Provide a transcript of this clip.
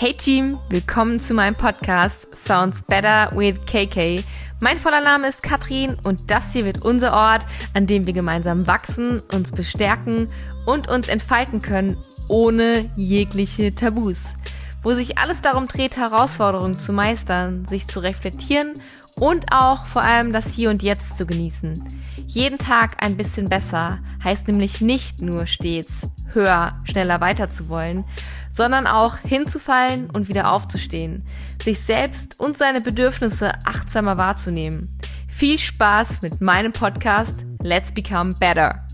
Hey Team, willkommen zu meinem Podcast Sounds Better with KK. Mein voller Name ist Katrin und das hier wird unser Ort, an dem wir gemeinsam wachsen, uns bestärken und uns entfalten können, ohne jegliche Tabus. Wo sich alles darum dreht, Herausforderungen zu meistern, sich zu reflektieren und auch vor allem das Hier und Jetzt zu genießen. Jeden Tag ein bisschen besser heißt nämlich nicht nur stets höher, schneller weiter zu wollen, sondern auch hinzufallen und wieder aufzustehen, sich selbst und seine Bedürfnisse achtsamer wahrzunehmen. Viel Spaß mit meinem Podcast Let's Become Better.